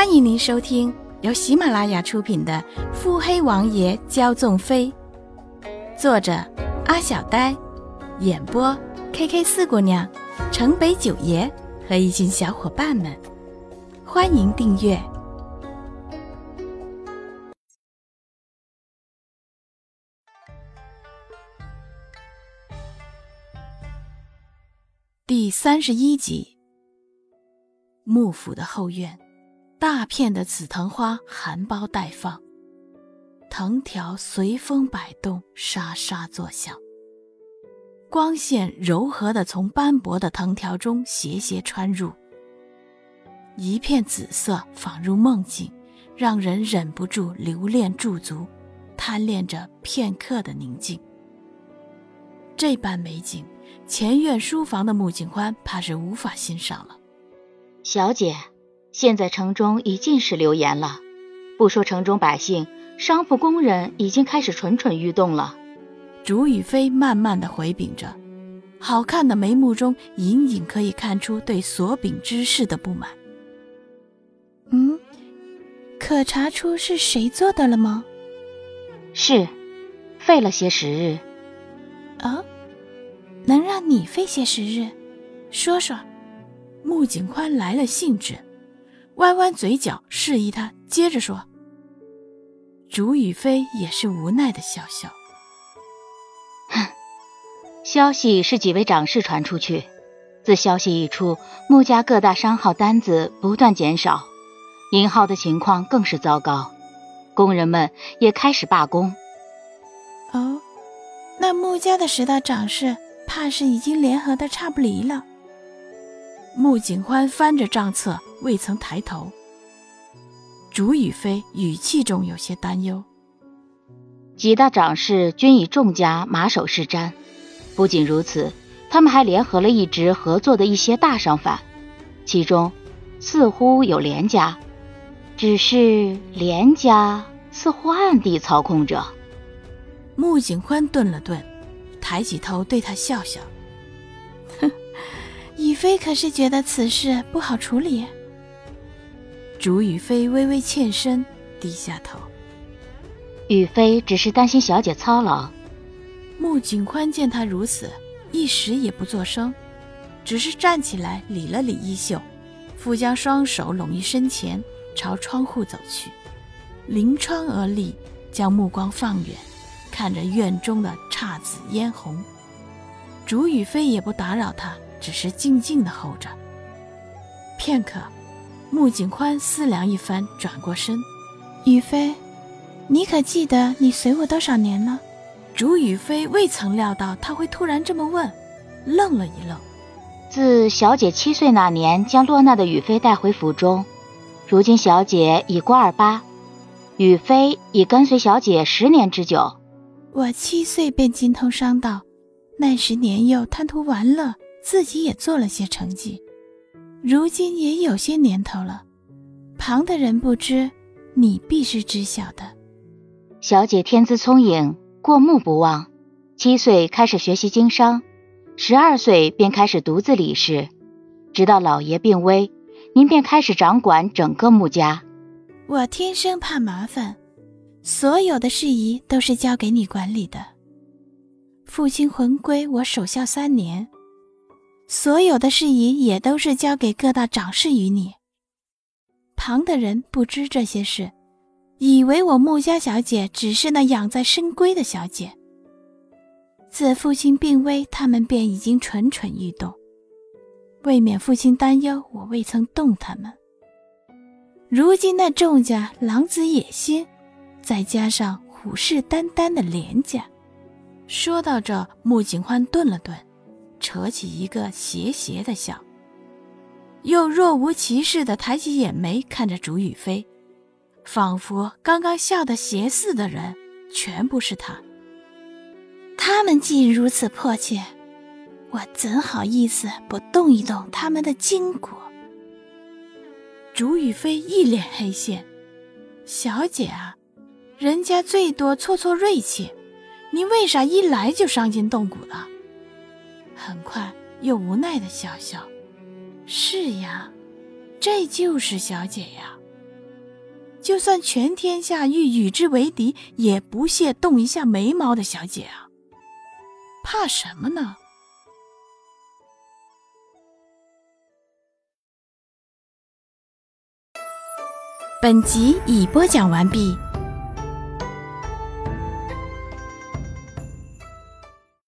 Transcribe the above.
欢迎您收听由喜马拉雅出品的《腹黑王爷骄纵妃》，作者阿小呆，演播 K K 四姑娘、城北九爷和一群小伙伴们。欢迎订阅第三十一集。幕府的后院。大片的紫藤花含苞待放，藤条随风摆动，沙沙作响。光线柔和的从斑驳的藤条中斜斜穿入，一片紫色，仿如梦境，让人忍不住留恋驻足，贪恋着片刻的宁静。这般美景，前院书房的穆景欢怕是无法欣赏了。小姐。现在城中已尽是流言了，不说城中百姓，商铺工人已经开始蠢蠢欲动了。竹雨飞慢慢的回禀着，好看的眉目中隐隐可以看出对所禀之事的不满。嗯，可查出是谁做的了吗？是，费了些时日。啊，能让你费些时日？说说。穆景宽来了兴致。弯弯嘴角，示意他接着说。竹雨飞也是无奈的笑笑。哼，消息是几位掌事传出去，自消息一出，穆家各大商号单子不断减少，银号的情况更是糟糕，工人们也开始罢工。哦，那穆家的十大掌事怕是已经联合的差不离了。穆景欢翻着账册。未曾抬头，竹雨飞语气中有些担忧。几大掌事均以众家马首是瞻，不仅如此，他们还联合了一直合作的一些大商贩，其中似乎有连家，只是连家似乎暗地操控着。穆景欢顿了顿，抬起头对他笑笑：“哼，雨飞可是觉得此事不好处理。”竹雨飞微微欠身，低下头。雨飞只是担心小姐操劳。穆景宽见他如此，一时也不作声，只是站起来理了理衣袖，复将双手拢于身前，朝窗户走去，临窗而立，将目光放远，看着院中的姹紫嫣红。竹雨飞也不打扰他，只是静静的候着。片刻。穆景宽思量一番，转过身：“雨飞，你可记得你随我多少年了？”竹雨飞未曾料到他会突然这么问，愣了一愣。自小姐七岁那年将落难的雨飞带回府中，如今小姐已过二八，雨飞已跟随小姐十年之久。我七岁便精通商道，那时年幼，贪图玩乐，自己也做了些成绩。如今也有些年头了，旁的人不知，你必是知晓的。小姐天资聪颖，过目不忘。七岁开始学习经商，十二岁便开始独自理事，直到老爷病危，您便开始掌管整个穆家。我天生怕麻烦，所有的事宜都是交给你管理的。父亲魂归，我守孝三年。所有的事宜也都是交给各大掌事与你。旁的人不知这些事，以为我穆家小姐只是那养在深闺的小姐。自父亲病危，他们便已经蠢蠢欲动。为免父亲担忧，我未曾动他们。如今那众家狼子野心，再加上虎视眈眈的连家，说到这，穆景欢顿了顿。扯起一个邪邪的笑，又若无其事的抬起眼眉看着竹雨飞，仿佛刚刚笑得邪似的人全部是他。他们既如此迫切，我怎好意思不动一动他们的筋骨？竹雨飞一脸黑线，小姐啊，人家最多挫挫锐气，你为啥一来就伤筋动骨了？很快又无奈的笑笑：“是呀，这就是小姐呀。”就算全天下欲与之为敌，也不屑动一下眉毛的小姐啊！怕什么呢？本集已播讲完毕。